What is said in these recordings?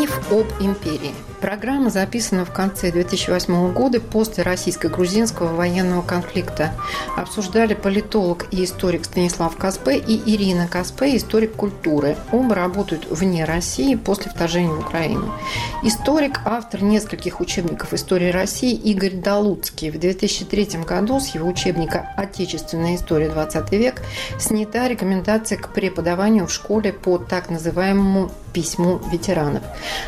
Миф об империи – Программа записана в конце 2008 года после российско-грузинского военного конфликта. Обсуждали политолог и историк Станислав Каспе и Ирина Каспе, историк культуры. Оба работают вне России после вторжения в Украину. Историк, автор нескольких учебников истории России Игорь Далуцкий. В 2003 году с его учебника «Отечественная история 20 век» снята рекомендация к преподаванию в школе по так называемому письму ветеранов.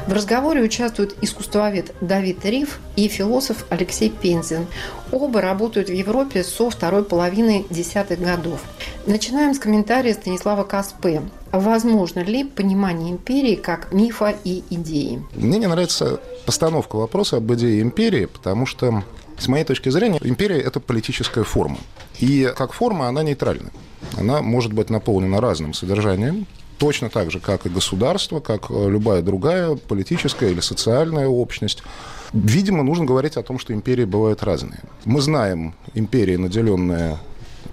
В разговоре участвуют искусствовед Давид Риф и философ Алексей Пензин. Оба работают в Европе со второй половины десятых годов. Начинаем с комментария Станислава Каспе. Возможно ли понимание империи как мифа и идеи? Мне не нравится постановка вопроса об идее империи, потому что, с моей точки зрения, империя – это политическая форма. И как форма она нейтральна. Она может быть наполнена разным содержанием, точно так же, как и государство, как э, любая другая политическая или социальная общность. Видимо, нужно говорить о том, что империи бывают разные. Мы знаем империи, наделенные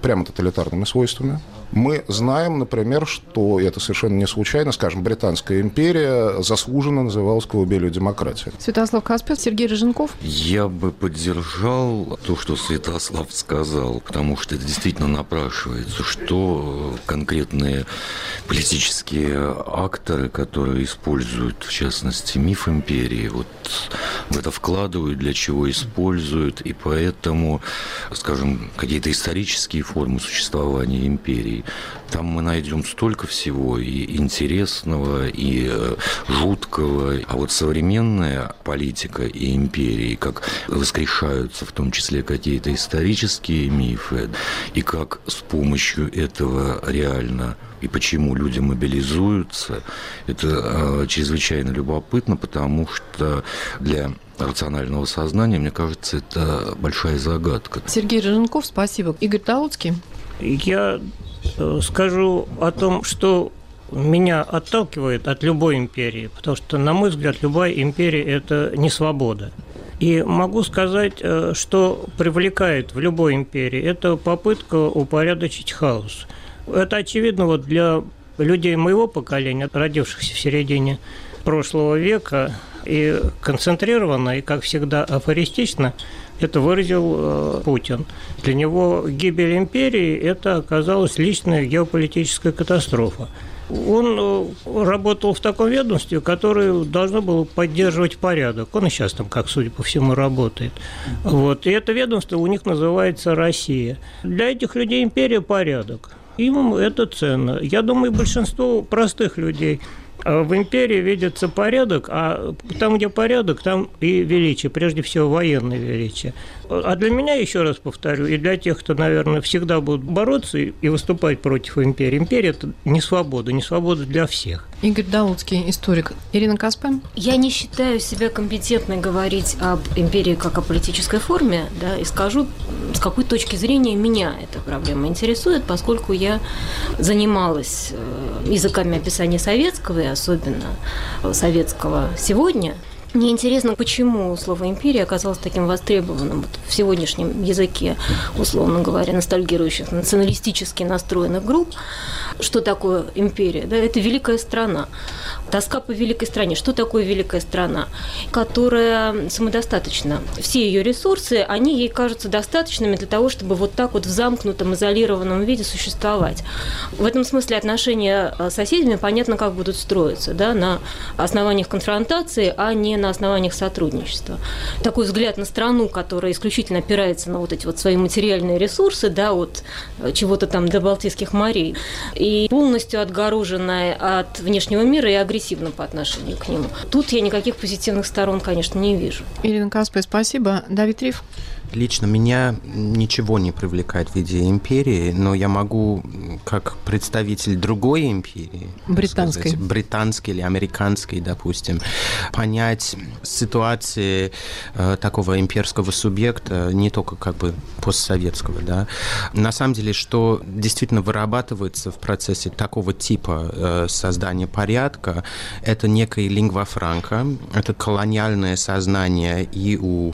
прямо тоталитарными свойствами. Мы знаем, например, что, и это совершенно не случайно, скажем, Британская империя заслуженно называлась колыбелью демократии. Святослав Каспер, Сергей Рыженков. Я бы поддержал то, что Святослав сказал, потому что это действительно напрашивается, что конкретные политические акторы, которые используют, в частности, миф империи, вот в это вкладывают, для чего используют, и поэтому, скажем, какие-то исторические формы существования империи там мы найдем столько всего и интересного, и э, жуткого. А вот современная политика и империи, как воскрешаются в том числе какие-то исторические мифы, и как с помощью этого реально и почему люди мобилизуются, это э, чрезвычайно любопытно, потому что для рационального сознания, мне кажется, это большая загадка. Сергей Рыженков, спасибо. Игорь Талуцкий. Я скажу о том, что меня отталкивает от любой империи, потому что, на мой взгляд, любая империя – это не свобода. И могу сказать, э, что привлекает в любой империи – это попытка упорядочить хаос. Это очевидно вот для людей моего поколения, родившихся в середине прошлого века, и концентрированно, и, как всегда, афористично – это выразил э, Путин. Для него гибель империи – это оказалась личная геополитическая катастрофа. Он э, работал в таком ведомстве, которое должно было поддерживать порядок. Он и сейчас там, как судя по всему, работает. Вот. И это ведомство у них называется «Россия». Для этих людей империя – порядок. Им это ценно. Я думаю, большинство простых людей – в империи видится порядок, а там, где порядок, там и величие, прежде всего военное величие. А для меня, еще раз повторю, и для тех, кто, наверное, всегда будут бороться и выступать против империи, империя – это не свобода, не свобода для всех. Игорь Даутский, историк. Ирина Каспен? Я не считаю себя компетентной говорить об империи как о политической форме, да, и скажу, с какой точки зрения меня эта проблема интересует, поскольку я занималась э, языками описания советского, и особенно советского сегодня – мне интересно, почему слово «империя» оказалось таким востребованным вот в сегодняшнем языке, условно говоря, ностальгирующих, националистически настроенных групп. Что такое империя? Да, это великая страна. Тоска по великой стране. Что такое великая страна? Которая самодостаточна. Все ее ресурсы, они ей кажутся достаточными для того, чтобы вот так вот в замкнутом, изолированном виде существовать. В этом смысле отношения с соседями понятно, как будут строиться, да, на основаниях конфронтации, а не на основаниях сотрудничества. Такой взгляд на страну, которая исключительно опирается на вот эти вот свои материальные ресурсы, да, от чего-то там до Балтийских морей, и полностью отгороженная от внешнего мира и агрессивна по отношению к нему. Тут я никаких позитивных сторон, конечно, не вижу. Ирина Каспе, спасибо. Давид Риф. Лично меня ничего не привлекает в виде империи, но я могу, как представитель другой империи, британской, сказать, британской или американской, допустим, понять ситуации э, такого имперского субъекта, не только как бы постсоветского, да. На самом деле, что действительно вырабатывается в процессе такого типа э, создания порядка, это некая лингва франка, это колониальное сознание и у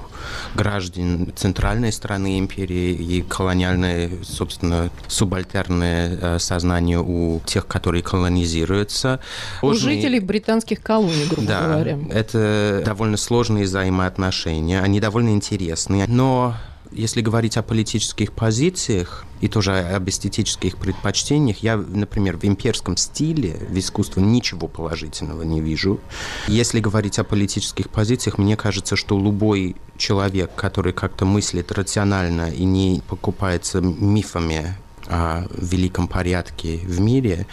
граждан центральной страны империи, и колониальное, собственно, субальтерное э, сознание у тех, которые колонизируются. У Сложные... жителей британских колоний, грубо да, говоря. это довольно сложные взаимоотношения, они довольно интересные, но если говорить о политических позициях и тоже об эстетических предпочтениях, я, например, в имперском стиле в искусстве ничего положительного не вижу. Если говорить о политических позициях, мне кажется, что любой человек, который как-то мыслит рационально и не покупается мифами о великом порядке в мире,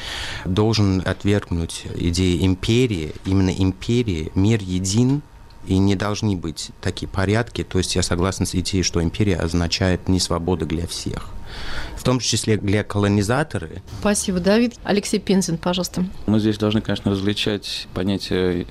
должен отвергнуть идеи империи, именно империи, мир един, и не должны быть такие порядки. То есть я согласен с идеей, что империя означает не свобода для всех в том числе для колонизаторы. Спасибо, Давид. Алексей Пензин, пожалуйста. Мы здесь должны, конечно, различать понятие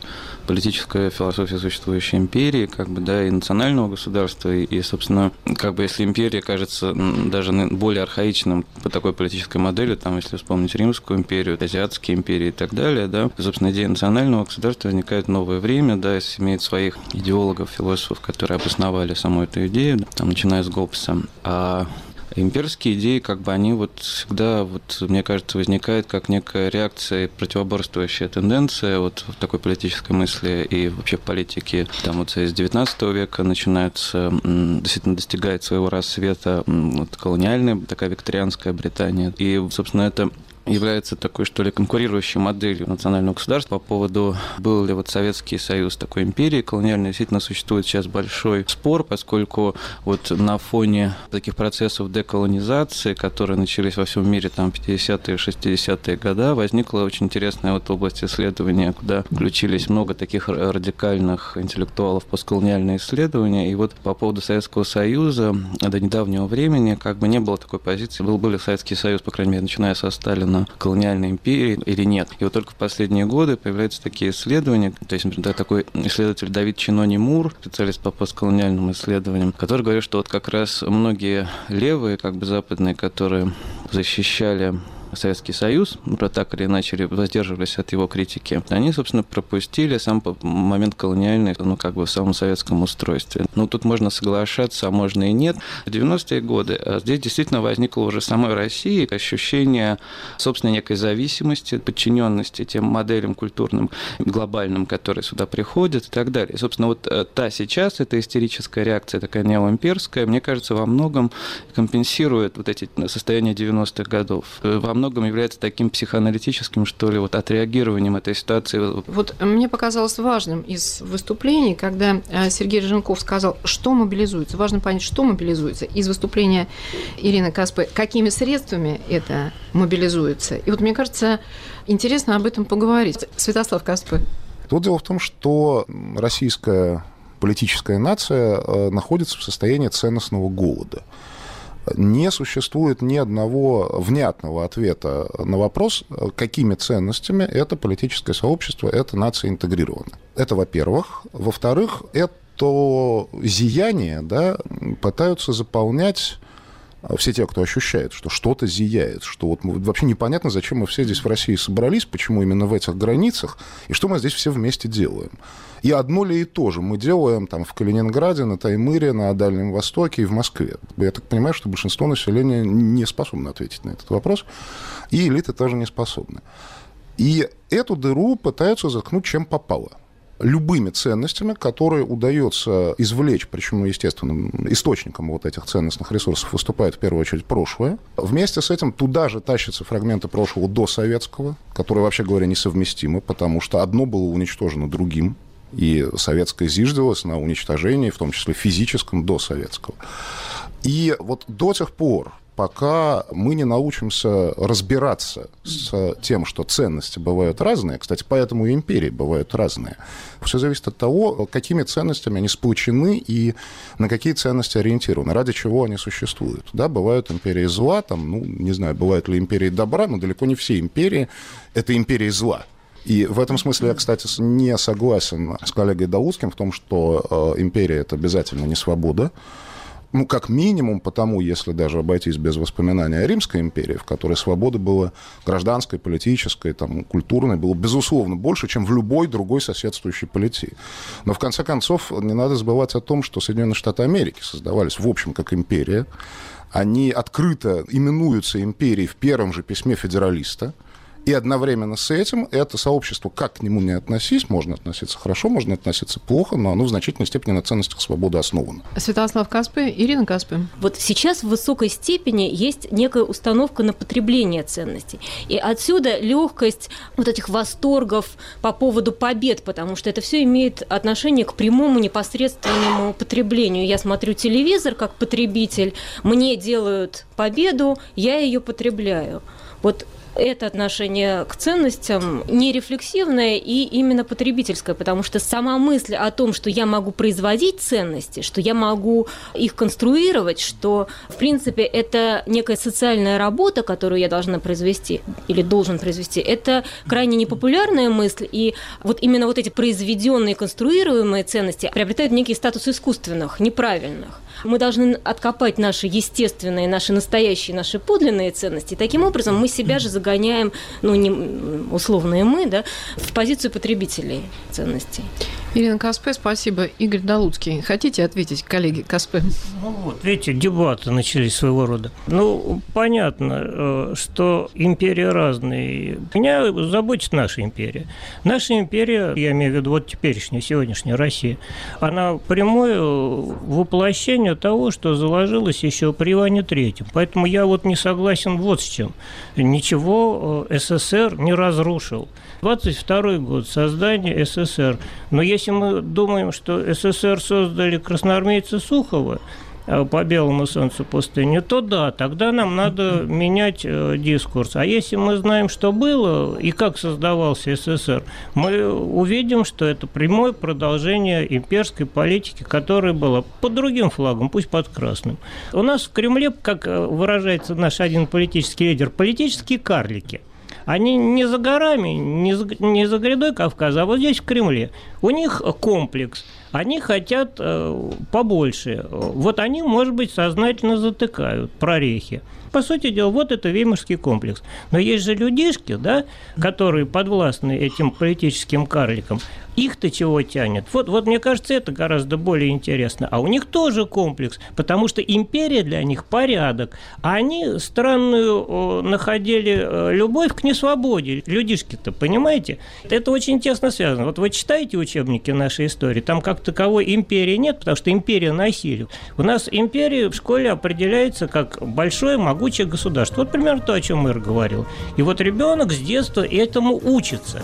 политическая философия существующей империи, как бы, да, и национального государства, и, собственно, как бы, если империя кажется даже более архаичным по такой политической модели, там, если вспомнить Римскую империю, азиатские империи и так далее, да, то, собственно, идея национального государства возникает в новое время, да, имеет своих идеологов, философов, которые обосновали саму эту идею, там, начиная с Гоббса. А Имперские идеи, как бы они вот всегда, вот, мне кажется, возникают как некая реакция, противоборствующая тенденция вот в такой политической мысли и вообще в политике. Там вот с 19 века начинается, действительно достигает своего рассвета вот, колониальная, такая викторианская Британия. И, собственно, это является такой, что ли, конкурирующей моделью национального государства по поводу, был ли вот Советский Союз такой империей колониальной. Действительно, существует сейчас большой спор, поскольку вот на фоне таких процессов деколонизации, которые начались во всем мире там 50-е, 60-е годы, возникла очень интересная вот область исследования, куда включились много таких радикальных интеллектуалов постколониальные исследования. И вот по поводу Советского Союза до недавнего времени как бы не было такой позиции. Был, был Советский Союз, по крайней мере, начиная со Сталина, на колониальной империи или нет. И вот только в последние годы появляются такие исследования, то есть, например, такой исследователь Давид Чинони Мур, специалист по постколониальным исследованиям, который говорит, что вот как раз многие левые, как бы западные, которые защищали Советский Союз, так или иначе воздерживались от его критики, они, собственно, пропустили сам момент колониальный, ну, как бы в самом советском устройстве. Ну, тут можно соглашаться, а можно и нет. В 90-е годы а здесь действительно возникло уже самой России ощущение собственной некой зависимости, подчиненности тем моделям культурным, глобальным, которые сюда приходят и так далее. И, собственно, вот э, та сейчас, эта истерическая реакция, такая неоимперская, мне кажется, во многом компенсирует вот эти состояния 90-х годов. Э, во многом является таким психоаналитическим, что ли, вот отреагированием этой ситуации. Вот мне показалось важным из выступлений, когда э, Сергей Рыженков сказал, что мобилизуется. Важно понять, что мобилизуется. Из выступления Ирины Каспы, какими средствами это мобилизуется. И вот мне кажется, интересно об этом поговорить. Святослав Каспы. Тут дело в том, что российская политическая нация э, находится в состоянии ценностного голода не существует ни одного внятного ответа на вопрос, какими ценностями это политическое сообщество, эта нация интегрирована. Это, во-первых. Во-вторых, это зияние да, пытаются заполнять все те, кто ощущает, что что-то зияет, что вот вообще непонятно, зачем мы все здесь в России собрались, почему именно в этих границах, и что мы здесь все вместе делаем. И одно ли и то же мы делаем там в Калининграде, на Таймыре, на Дальнем Востоке и в Москве. Я так понимаю, что большинство населения не способно ответить на этот вопрос, и элиты тоже не способны. И эту дыру пытаются заткнуть чем попало любыми ценностями, которые удается извлечь, причем, естественным источником вот этих ценностных ресурсов выступает в первую очередь прошлое. Вместе с этим туда же тащатся фрагменты прошлого до советского, которые, вообще говоря, несовместимы, потому что одно было уничтожено другим и советское зиждилось на уничтожении, в том числе физическом, до советского. И вот до тех пор, пока мы не научимся разбираться с тем, что ценности бывают разные. Кстати, поэтому и империи бывают разные. Все зависит от того, какими ценностями они сплочены и на какие ценности ориентированы, ради чего они существуют. Да, бывают империи зла, там, ну, не знаю, бывают ли империи добра, но далеко не все империи – это империи зла. И в этом смысле я, кстати, не согласен с коллегой Даутским в том, что э, империя – это обязательно не свобода ну, как минимум, потому, если даже обойтись без воспоминания о Римской империи, в которой свободы было гражданской, политической, там, культурной, было, безусловно, больше, чем в любой другой соседствующей политии. Но, в конце концов, не надо забывать о том, что Соединенные Штаты Америки создавались, в общем, как империя. Они открыто именуются империей в первом же письме федералиста – и одновременно с этим это сообщество, как к нему не относись, можно относиться хорошо, можно относиться плохо, но оно в значительной степени на ценностях свободы основано. Святослав Каспы, Ирина Каспы. Вот сейчас в высокой степени есть некая установка на потребление ценностей. И отсюда легкость вот этих восторгов по поводу побед, потому что это все имеет отношение к прямому непосредственному потреблению. Я смотрю телевизор как потребитель, мне делают победу, я ее потребляю. Вот это отношение к ценностям не рефлексивное и именно потребительское, потому что сама мысль о том, что я могу производить ценности, что я могу их конструировать, что, в принципе, это некая социальная работа, которую я должна произвести или должен произвести, это крайне непопулярная мысль, и вот именно вот эти произведенные, конструируемые ценности приобретают некий статус искусственных, неправильных. Мы должны откопать наши естественные, наши настоящие, наши подлинные ценности. Таким образом мы себя же загоняем, ну, не условные мы, да, в позицию потребителей ценностей. Ирина Каспе, спасибо. Игорь Долуцкий, хотите ответить, коллеги Каспе? Ну вот, видите, дебаты начались своего рода. Ну, понятно, э, что империи разные. Меня заботит наша империя. Наша империя, я имею в виду вот теперешняя, сегодняшняя Россия, она прямое воплощение того, что заложилось еще при Иване Третьем. Поэтому я вот не согласен вот с чем. Ничего э, СССР не разрушил. 22 год, создание СССР. Но если мы думаем, что СССР создали красноармейцы Сухова, э, по белому солнцу пустыни, то да, тогда нам надо менять э, дискурс. А если мы знаем, что было и как создавался СССР, мы увидим, что это прямое продолжение имперской политики, которая была под другим флагом, пусть под красным. У нас в Кремле, как э, выражается наш один политический лидер, политические карлики – они не за горами, не за, не за грядой Кавказа, а вот здесь, в Кремле. У них комплекс. Они хотят э, побольше. Вот они, может быть, сознательно затыкают прорехи. По сути дела, вот это Веймарский комплекс. Но есть же людишки, да, которые подвластны этим политическим карликам. Их-то чего тянет? Вот, вот мне кажется, это гораздо более интересно. А у них тоже комплекс, потому что империя для них порядок. А они странную находили э, любовь к несвободе. Людишки-то, понимаете? Это очень тесно связано. Вот вы читаете учебники нашей истории, там как таковой империи нет, потому что империя насилия. У нас империя в школе определяется как большое могучее государство. Вот примерно то, о чем мэр говорил. И вот ребенок с детства этому учится.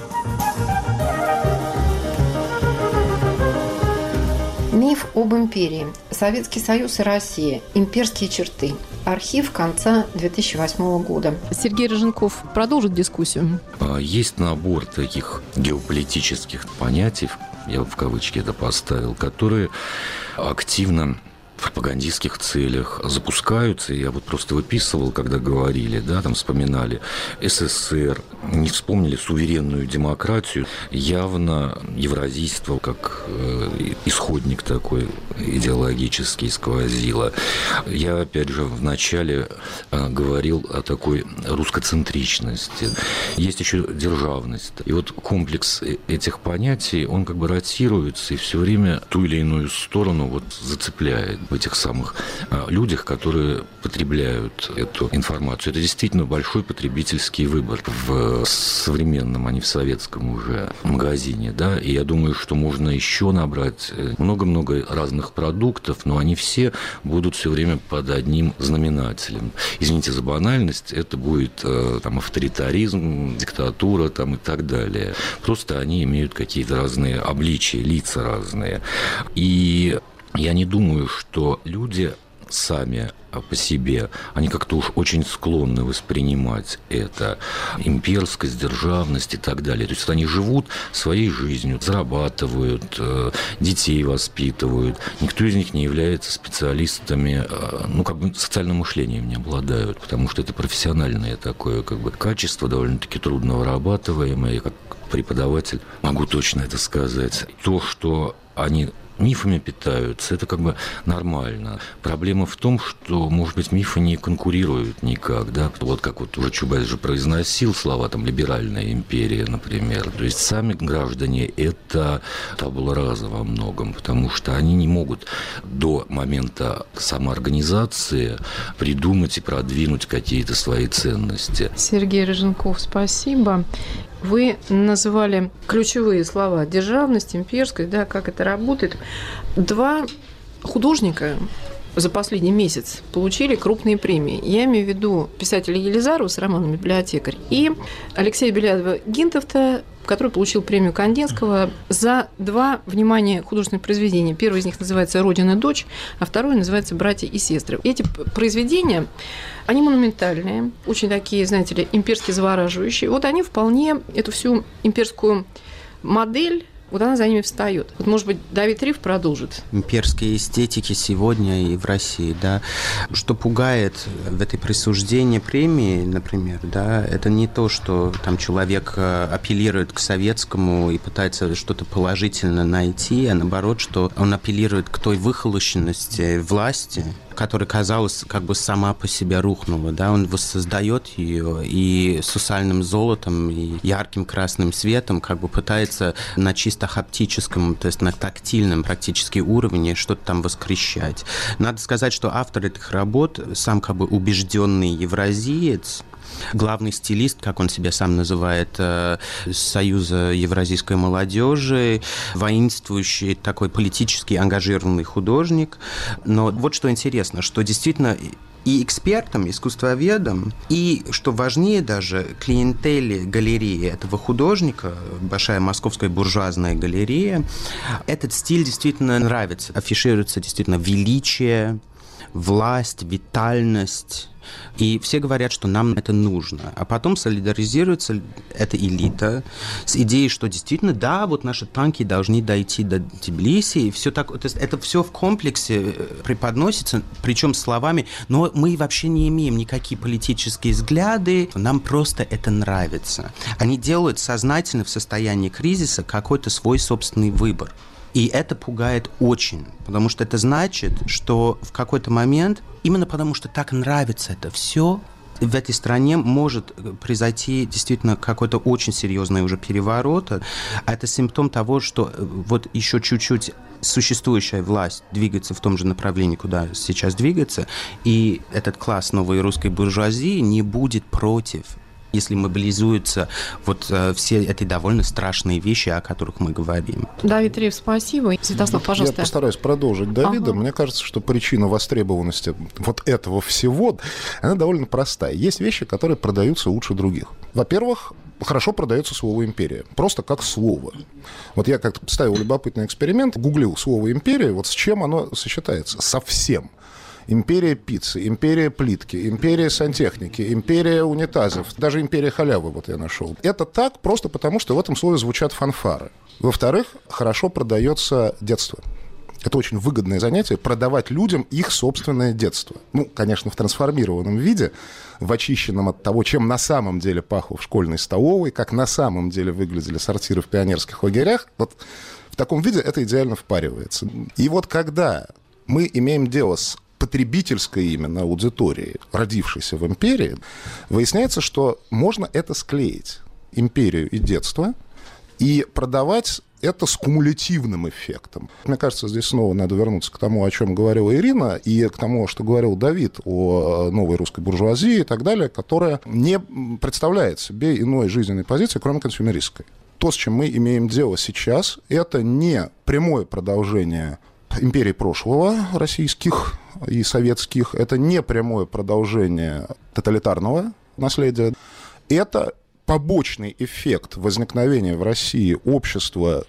Миф об империи. Советский Союз и Россия. Имперские черты. Архив конца 2008 года. Сергей Роженков продолжит дискуссию. А, есть набор таких геополитических понятий, я в кавычки это поставил, которые активно пропагандистских целях запускаются. Я вот просто выписывал, когда говорили, да, там вспоминали СССР, не вспомнили суверенную демократию, явно евразийство как э, исходник такой идеологический сквозило. Я, опять же, вначале э, говорил о такой русскоцентричности. Есть еще державность. И вот комплекс э, этих понятий, он как бы ротируется и все время ту или иную сторону вот зацепляет в этих самых а, людях, которые потребляют эту информацию. Это действительно большой потребительский выбор в современном, а не в советском уже магазине. Да? И я думаю, что можно еще набрать э, много-много разных продуктов, но они все будут все время под одним знаменателем. Извините за банальность, это будет э, там, авторитаризм, диктатура там, и так далее. Просто они имеют какие-то разные обличия, лица разные. И я не думаю, что люди сами по себе, они как-то уж очень склонны воспринимать это имперскость, державность и так далее. То есть они живут своей жизнью, зарабатывают, э, детей воспитывают. Никто из них не является специалистами, э, ну, как бы социальным мышлением не обладают, потому что это профессиональное такое как бы качество, довольно-таки трудно вырабатываемое. Я как преподаватель могу точно это сказать. То, что они мифами питаются, это как бы нормально. Проблема в том, что, может быть, мифы не конкурируют никак, да, вот как вот уже Чубайс же произносил слова, там, либеральная империя, например, то есть сами граждане это табула раза во многом, потому что они не могут до момента самоорганизации придумать и продвинуть какие-то свои ценности. Сергей Рыженков, спасибо. Вы называли ключевые слова державность, имперскость, да, как это работает. Два художника за последний месяц получили крупные премии. Я имею в виду писателя Елизарова с романом «Библиотекарь» и Алексея Белядова Гинтовта который получил премию Кандинского за два, внимание, художественных произведения. Первое из них называется «Родина дочь», а второе называется «Братья и сестры». Эти произведения, они монументальные, очень такие, знаете ли, имперски завораживающие. Вот они вполне эту всю имперскую модель вот она за ними встает. Вот, может быть, Давид Риф продолжит. Имперские эстетики сегодня и в России, да. Что пугает в этой присуждении премии, например, да, это не то, что там человек э, апеллирует к советскому и пытается что-то положительно найти, а наоборот, что он апеллирует к той выхолощенности власти, которая, казалось, как бы сама по себе рухнула, да, он воссоздает ее и сусальным золотом, и ярким красным светом как бы пытается на чисто хаптическом, то есть на тактильном практически уровне что-то там воскрещать. Надо сказать, что автор этих работ сам как бы убежденный евразиец, главный стилист, как он себя сам называет, э, Союза евразийской молодежи, воинствующий такой политически ангажированный художник. Но вот что интересно, что действительно и экспертам, искусствоведам, и, что важнее даже, клиентели галереи этого художника, большая московская буржуазная галерея, этот стиль действительно нравится. Афишируется действительно величие, власть, витальность, и все говорят, что нам это нужно. А потом солидаризируется эта элита с идеей, что действительно, да, вот наши танки должны дойти до Тбилиси, и все так, то есть это все в комплексе э, преподносится, причем словами, но мы вообще не имеем никакие политические взгляды, нам просто это нравится. Они делают сознательно в состоянии кризиса какой-то свой собственный выбор. И это пугает очень, потому что это значит, что в какой-то момент, именно потому что так нравится это все, в этой стране может произойти действительно какой-то очень серьезный уже переворот. А это симптом того, что э, вот еще чуть-чуть существующая власть двигается в том же направлении, куда сейчас двигается, и этот класс новой русской буржуазии не будет против если мобилизуются вот э, все эти довольно страшные вещи, о которых мы говорим. Давид Рев, спасибо. Святослав, пожалуйста. Я постараюсь продолжить Давида. Ага. Мне кажется, что причина востребованности вот этого всего, она довольно простая. Есть вещи, которые продаются лучше других. Во-первых, хорошо продается слово «империя». Просто как слово. Вот я как-то ставил любопытный эксперимент, гуглил слово «империя», вот с чем оно сочетается? Со всем империя пиццы, империя плитки, империя сантехники, империя унитазов, даже империя халявы вот я нашел. Это так просто потому, что в этом слове звучат фанфары. Во-вторых, хорошо продается детство. Это очень выгодное занятие продавать людям их собственное детство. Ну, конечно, в трансформированном виде, в очищенном от того, чем на самом деле пахло в школьной столовой, как на самом деле выглядели сортиры в пионерских лагерях. Вот в таком виде это идеально впаривается. И вот когда мы имеем дело с потребительской именно аудитории, родившейся в империи, выясняется, что можно это склеить, империю и детство, и продавать это с кумулятивным эффектом. Мне кажется, здесь снова надо вернуться к тому, о чем говорила Ирина, и к тому, что говорил Давид о новой русской буржуазии и так далее, которая не представляет себе иной жизненной позиции, кроме консюмеристской. То, с чем мы имеем дело сейчас, это не прямое продолжение империй прошлого, российских и советских. Это не прямое продолжение тоталитарного наследия. Это побочный эффект возникновения в России общества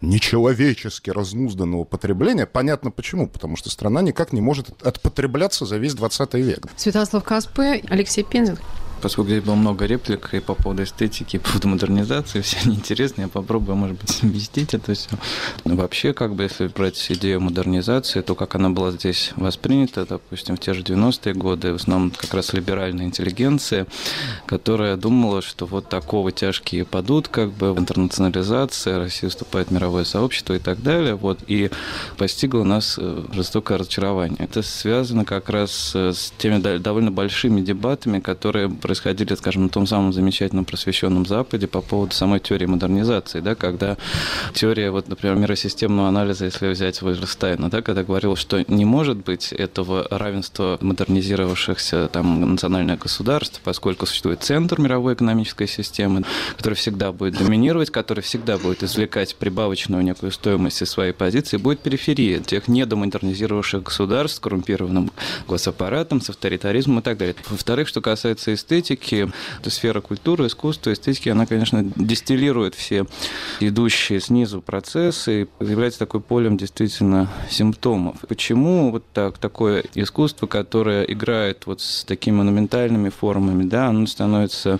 нечеловечески разнузданного потребления. Понятно почему, потому что страна никак не может отпотребляться за весь 20 век. Святослав Каспе, Алексей Пензин поскольку здесь было много реплик и по поводу эстетики, и по поводу модернизации, все они интересны, я попробую, может быть, совместить это все. Но вообще, как бы, если брать идею модернизации, то как она была здесь воспринята, допустим, в те же 90-е годы, в основном как раз либеральная интеллигенция, которая думала, что вот такого тяжкие падут, как бы, интернационализация, Россия вступает в мировое сообщество и так далее, вот, и постигло нас э, жестокое разочарование. Это связано как раз э, с теми довольно большими дебатами, которые происходили, скажем, на том самом замечательном просвещенном Западе по поводу самой теории модернизации, да, когда теория, вот, например, миросистемного анализа, если взять Вольерстайна, да, когда говорил, что не может быть этого равенства модернизировавшихся там национальных государств, поскольку существует центр мировой экономической системы, который всегда будет доминировать, который всегда будет извлекать прибавочную некую стоимость из своей позиции, будет периферия тех недомодернизировавших государств с коррумпированным госаппаратом, с авторитаризмом и так далее. Во-вторых, что касается эстетики, эстетики, это сфера культуры, искусства, эстетики, она, конечно, дистиллирует все идущие снизу процессы и является такой полем действительно симптомов. Почему вот так, такое искусство, которое играет вот с такими монументальными формами, да, оно становится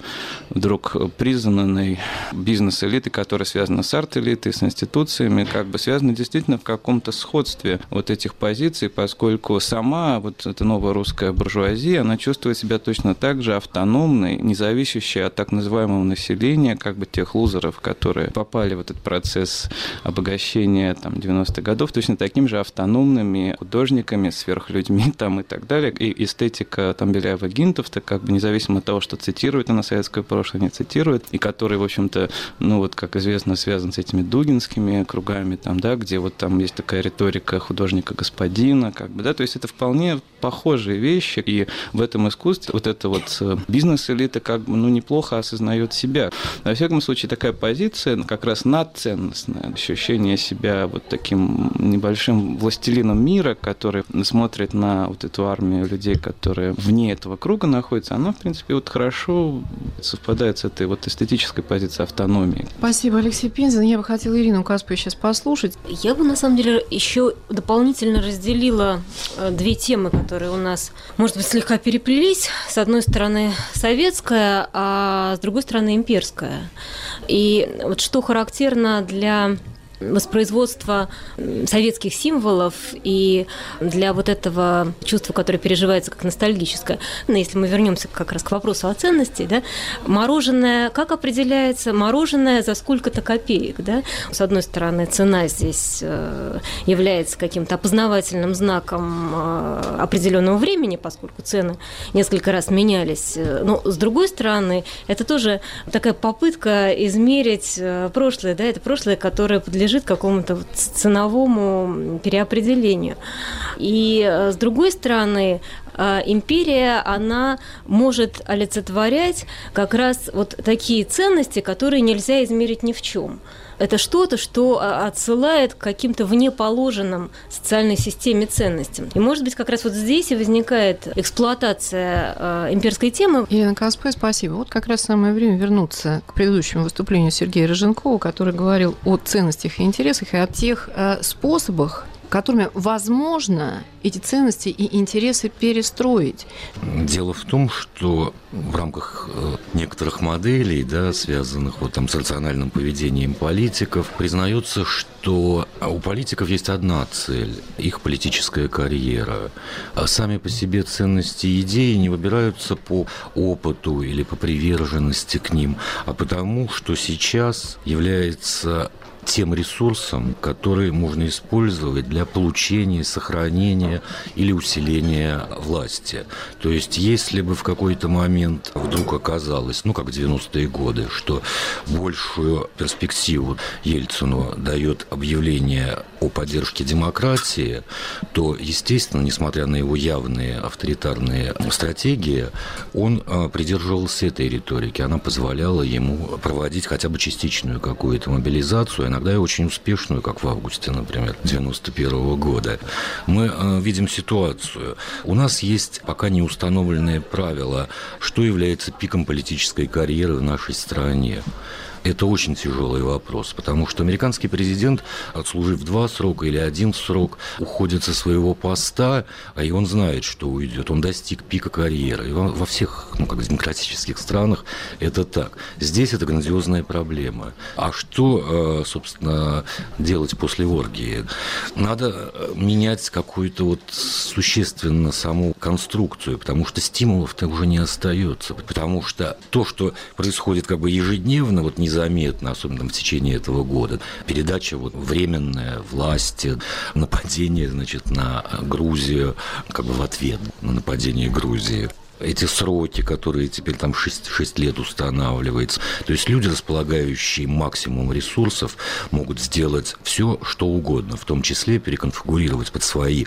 вдруг признанной бизнес-элитой, которая связана с арт-элитой, с институциями, как бы связана действительно в каком-то сходстве вот этих позиций, поскольку сама вот эта новая русская буржуазия, она чувствует себя точно так же автономно автономный, не зависящий от так называемого населения, как бы тех лузеров, которые попали в этот процесс обогащения там, 90-х годов, точно такими же автономными художниками, сверхлюдьми там, и так далее. И эстетика там Беляева Гинтов-то как бы независимо от того, что цитирует она советское прошлое, не цитирует, и который, в общем-то, ну вот, как известно, связан с этими дугинскими кругами, там, да, где вот там есть такая риторика художника-господина, как бы, да, то есть это вполне похожие вещи, и в этом искусстве вот это вот э, бизнес-элита как бы ну, неплохо осознает себя. Во всяком случае, такая позиция ну, как раз надценностная, ощущение себя вот таким небольшим властелином мира, который смотрит на вот эту армию людей, которые вне этого круга находятся, она, в принципе, вот хорошо совпадает с этой вот эстетической позицией автономии. Спасибо, Алексей Пензин. Я бы хотела Ирину Каспу сейчас послушать. Я бы, на самом деле, еще дополнительно разделила э, две темы, которые у нас, может быть, слегка переплелись. С одной стороны, советская, а с другой стороны имперская. И вот что характерно для воспроизводства советских символов и для вот этого чувства, которое переживается как ностальгическое. Но если мы вернемся как раз к вопросу о ценности, да, мороженое как определяется? Мороженое за сколько-то копеек, да? С одной стороны, цена здесь э, является каким-то опознавательным знаком э, определенного времени, поскольку цены несколько раз менялись. Но с другой стороны, это тоже такая попытка измерить э, прошлое, да, это прошлое, которое подлежит подлежит какому-то ценовому переопределению. И э, с другой стороны, э, империя, она может олицетворять как раз вот такие ценности, которые нельзя измерить ни в чем это что-то, что а, отсылает к каким-то внеположенным социальной системе ценностям. И, может быть, как раз вот здесь и возникает эксплуатация э, имперской темы. Елена Каспе, спасибо. Вот как раз самое время вернуться к предыдущему выступлению Сергея Рыженкова, который говорил о ценностях и интересах и о тех э, способах, которыми возможно эти ценности и интересы перестроить. Дело в том, что в рамках э, некоторых моделей, да, связанных вот там с рациональным поведением политиков, признается, что у политиков есть одна цель – их политическая карьера. А сами по себе ценности и идеи не выбираются по опыту или по приверженности к ним, а потому, что сейчас является тем ресурсом, который можно использовать для получения, сохранения или усиления власти. То есть, если бы в какой-то момент вдруг оказалось, ну, как в 90-е годы, что большую перспективу Ельцину дает объявление о поддержке демократии, то, естественно, несмотря на его явные авторитарные стратегии, он а, придерживался этой риторики. Она позволяла ему проводить хотя бы частичную какую-то мобилизацию, иногда и очень успешную, как в августе, например, 91 года. Мы э, видим ситуацию. У нас есть пока не установленное правило, что является пиком политической карьеры в нашей стране. Это очень тяжелый вопрос, потому что американский президент, отслужив два срока или один срок, уходит со своего поста, а и он знает, что уйдет. Он достиг пика карьеры. И во всех ну, как демократических странах это так. Здесь это грандиозная проблема. А что, э, собственно, делать после оргии? Надо э, менять какую-то вот существенно саму конструкцию, потому что стимулов-то уже не остается. Потому что то, что происходит как бы ежедневно, вот незаметно, особенно в течение этого года, передача вот временная власти, нападение, значит, на Грузию, как бы в ответ на нападение Грузии, эти сроки, которые теперь там 6, 6 лет устанавливаются. То есть люди, располагающие максимум ресурсов, могут сделать все, что угодно, в том числе переконфигурировать под свои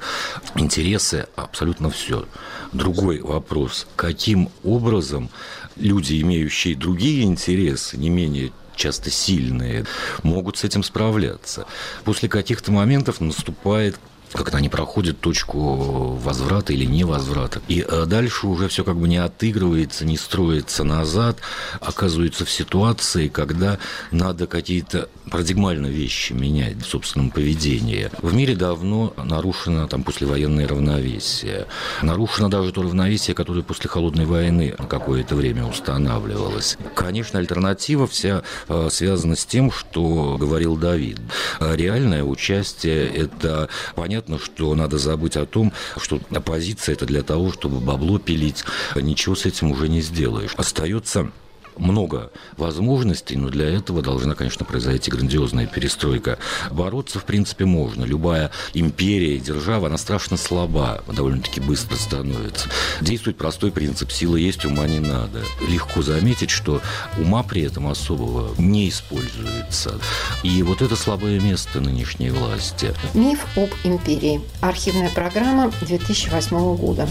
интересы абсолютно все. Другой вопрос, каким образом люди, имеющие другие интересы, не менее часто сильные, могут с этим справляться. После каких-то моментов наступает как-то они проходят точку возврата или невозврата. И э, дальше уже все как бы не отыгрывается, не строится назад, оказывается в ситуации, когда надо какие-то парадигмально вещи менять в собственном поведении. В мире давно нарушено там послевоенное равновесие. Нарушено даже то равновесие, которое после холодной войны какое-то время устанавливалось. Конечно, альтернатива вся э, связана с тем, что говорил Давид. Реальное участие – это понятно, понятно, что надо забыть о том, что оппозиция это для того, чтобы бабло пилить. Ничего с этим уже не сделаешь. Остается много возможностей, но для этого должна, конечно, произойти грандиозная перестройка. Бороться, в принципе, можно. Любая империя и держава, она страшно слаба, довольно-таки быстро становится. Действует простой принцип «сила есть, ума не надо». Легко заметить, что ума при этом особого не используется. И вот это слабое место нынешней власти. Миф об империи. Архивная программа 2008 года.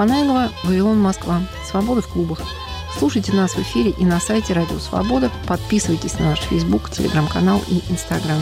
Фанайлова, Вавилон, Москва. Свобода в клубах. Слушайте нас в эфире и на сайте Радио Свобода. Подписывайтесь на наш Фейсбук, Телеграм-канал и Инстаграм.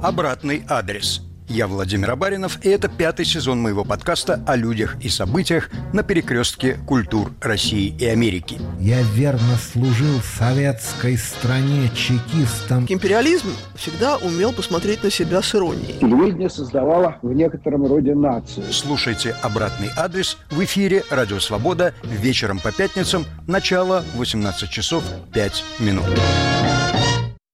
Обратный адрес – я Владимир Абаринов, и это пятый сезон моего подкаста о людях и событиях на перекрестке культур России и Америки. Я верно служил советской стране чекистом. Империализм всегда умел посмотреть на себя с иронией. Телевидение создавало в некотором роде нацию. Слушайте «Обратный адрес» в эфире «Радио Свобода» вечером по пятницам, начало 18 часов 5 минут.